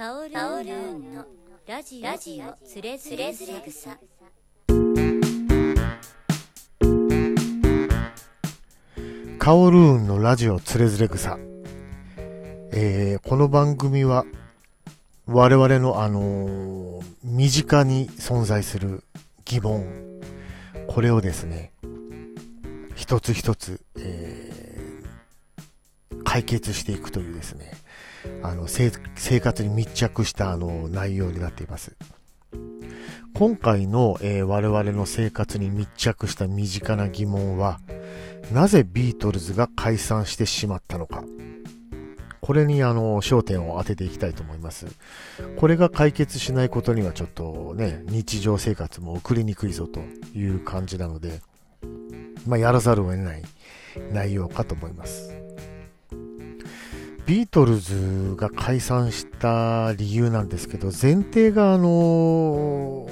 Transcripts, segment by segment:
パオルーンのラジオラジオつれづれ草カオルーンのラジオつれづれ草。えー、この番組は、我々のあのー身近に存在する疑問、これをですね、一つ一つ、えー解決していくというですね、あの、生活に密着したあの内容になっています。今回の、えー我々の生活に密着した身近な疑問は、なぜビートルズが解散してしまったのか。これにあの、焦点を当てていきたいと思います。これが解決しないことにはちょっとね、日常生活も送りにくいぞという感じなので、まあ、やらざるを得ない内容かと思います。ビートルズが解散した理由なんですけど、前提があの、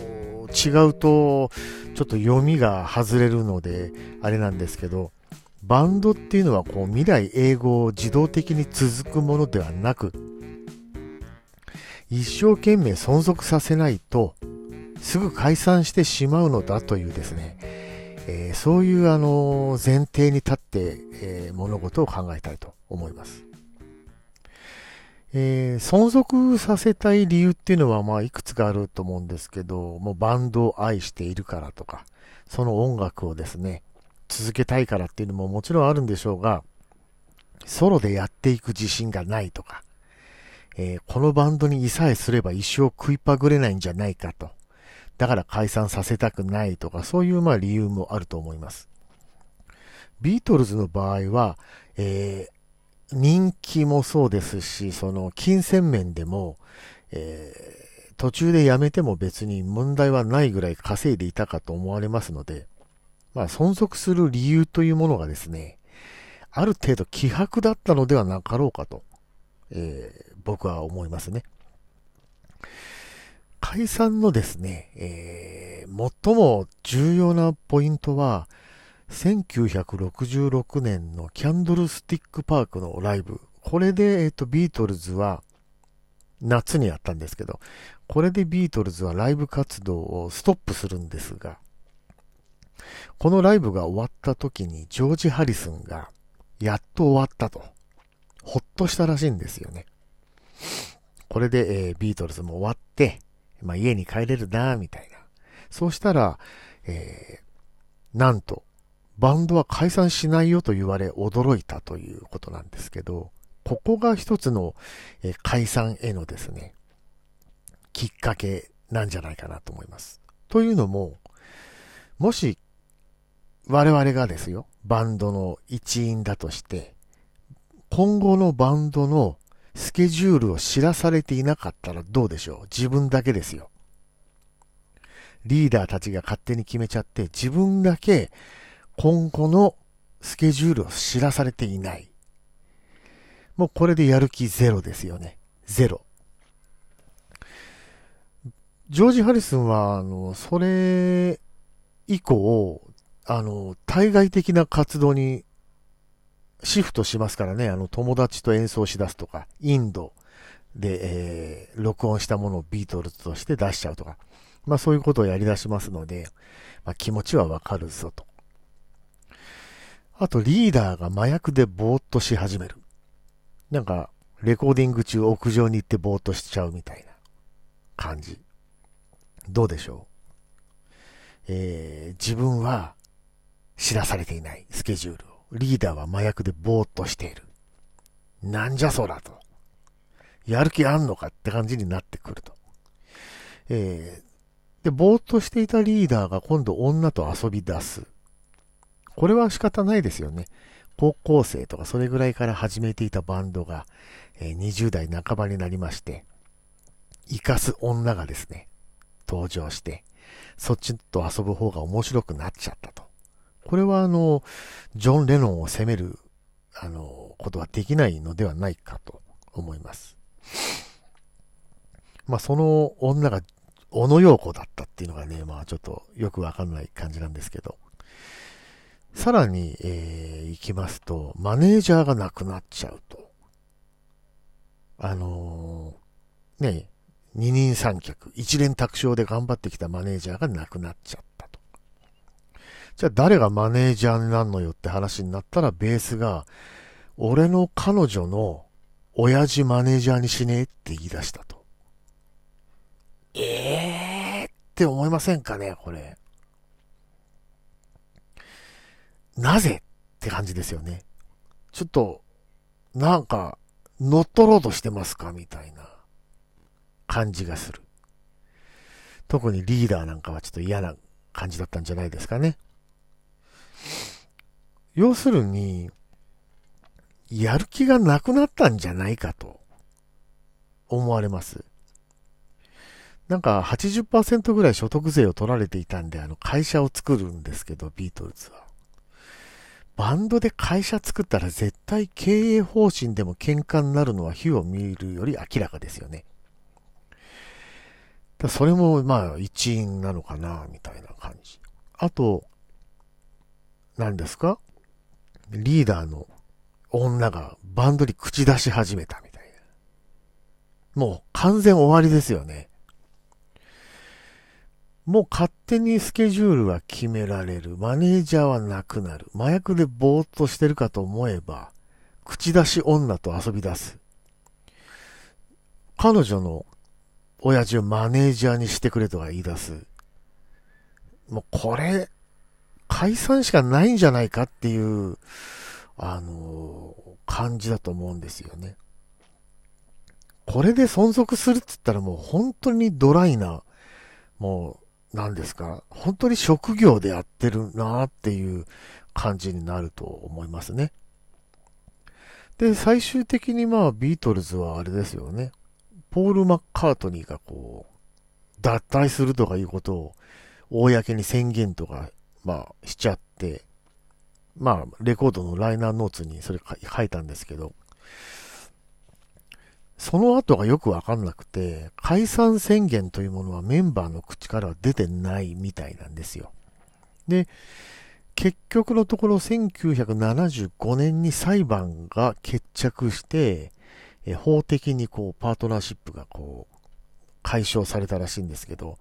違うと、ちょっと読みが外れるので、あれなんですけど、バンドっていうのはこう未来永劫自動的に続くものではなく、一生懸命存続させないと、すぐ解散してしまうのだというですね、えーそういうあの前提に立って、えー物事を考えたいと思います。えー存続させたい理由っていうのはまあいくつかあると思うんですけど、もうバンドを愛しているからとか、その音楽をですね、続けたいからっていうのももちろんあるんでしょうが、ソロでやっていく自信がないとか、えーこのバンドにいさえすれば一生食いっぱぐれないんじゃないかと。だから解散させたくないとか、そういうまあ理由もあると思います。ビートルズの場合は、えー人気もそうですし、その金銭面でも、えー途中でやめても別に問題はないぐらい稼いでいたかと思われますので、まあ存続する理由というものがですね、ある程度希薄だったのではなかろうかと、えー僕は思いますね。解散のですね、えー最も重要なポイントは、1966年のキャンドルスティックパークのライブ。これで、えっ、と、ビートルズは、夏にやったんですけど、これでビートルズはライブ活動をストップするんですが、このライブが終わった時にジョージ・ハリスンが、やっと終わったと、ほっとしたらしいんですよね。これで、えービートルズも終わって、まあ、家に帰れるな、みたいな。そうしたら、えーなんと、バンドは解散しないよと言われ驚いたということなんですけど、ここが一つの、解散へのですね、きっかけなんじゃないかなと思います。というのも、もし、我々がですよ、バンドの一員だとして、今後のバンドのスケジュールを知らされていなかったらどうでしょう？自分だけですよ。リーダーたちが勝手に決めちゃって、自分だけ今後のスケジュールを知らされていない。もうこれでやる気ゼロですよね。ゼロ。ジョージ・ハリスンは、あの、それ以降、あの、対外的な活動にシフトしますからね、あの、友達と演奏しだすとか、インドで、えー録音したものをビートルズとして出しちゃうとか、まあそういうことをやり出しますので、まあ気持ちはわかるぞと。あと、リーダーが麻薬でぼーっとし始める。なんか、レコーディング中屋上に行ってぼーっとしちゃうみたいな感じ。どうでしょう？えー、自分は知らされていないスケジュールを。リーダーは麻薬でぼーっとしている。なんじゃそらと。やる気あんのかって感じになってくると。えー、で、ぼーっとしていたリーダーが今度女と遊び出す。これは仕方ないですよね。高校生とかそれぐらいから始めていたバンドが、え20代半ばになりまして、生かす女がですね、登場して、そっちと遊ぶ方が面白くなっちゃったと。これはあの、ジョン・レノンを責める、あの、ことはできないのではないかと思います。まあ、その女が、小野陽子だったっていうのがね、まあ、ちょっとよくわかんない感じなんですけど。さらに、えー、行きますと、マネージャーが亡くなっちゃうと。あのーね、二人三脚、一連卓勝で頑張ってきたマネージャーが亡くなっちゃったと。じゃあ誰がマネージャーになるのよって話になったら、ベースが、俺の彼女の親父マネージャーにしねえって言い出したと。ええーって思いませんかね、これ。なぜって感じですよね。ちょっと、なんか、乗っ取ろうとしてますかみたいな感じがする。特にリーダーなんかはちょっと嫌な感じだったんじゃないですかね。要するに、やる気がなくなったんじゃないかと思われます。なんか80%ぐらい所得税を取られていたんで、あの会社を作るんですけど、ビートルズは。バンドで会社作ったら絶対経営方針でも喧嘩になるのは火を見るより明らかですよね。だそれもまあ一因なのかな、みたいな感じ。あと、何ですか？リーダーの女がバンドに口出し始めたみたいな。もう完全終わりですよね。もう勝手にスケジュールは決められる。マネージャーはなくなる。麻薬でぼーっとしてるかと思えば、口出し女と遊び出す。彼女の親父をマネージャーにしてくれとか言い出す。もうこれ、解散しかないんじゃないかっていう、あのー、感じだと思うんですよね。これで存続するって言ったらもう本当にドライな、もう何ですか、本当に職業でやってるなっていう感じになると思いますね。で、最終的にまあビートルズはあれですよね。ポール・マッカートニーがこう、脱退するとかいうことを公に宣言とか、まあしちゃって、まあレコードのライナーノーツにそれ書いたんですけど、その後がよくわかんなくて、解散宣言というものはメンバーの口からは出てないみたいなんですよ。で、結局のところ1975年に裁判が決着して、え法的にこうパートナーシップがこう解消されたらしいんですけど、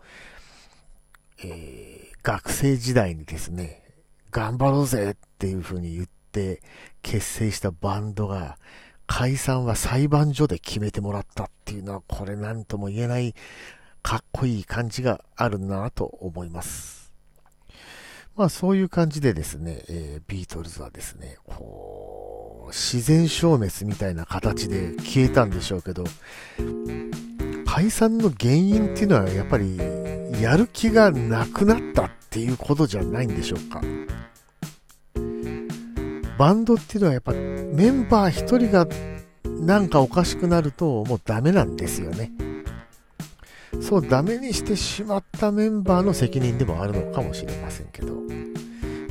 えー、学生時代にですね、頑張ろうぜっていう風に言って結成したバンドが解散は裁判所で決めてもらったっていうのは、これなんとも言えないかっこいい感じがあるなと思います。まあそういう感じでですね、えー、ビートルズはですね、こう、自然消滅みたいな形で消えたんでしょうけど、解散の原因っていうのはやっぱりやる気がなくなったっていうことじゃないんでしょうか。バンドっていうのはやっぱメンバー一人がなんかおかしくなるともうダメなんですよね。そうダメにしてしまったメンバーの責任でもあるのかもしれませんけど。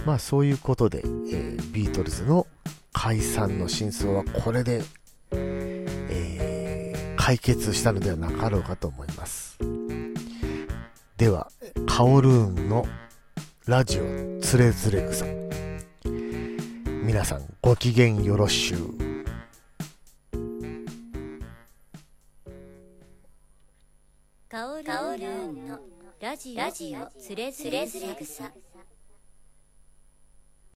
まあそういうことで、えー、ビートルズの解散の真相はこれで、えー、解決したのではなかろうかと思います。では、カオルーンのラジオつれづれ草。皆さんご機嫌よろしゅう。カオルーンのラジオつれづれ草。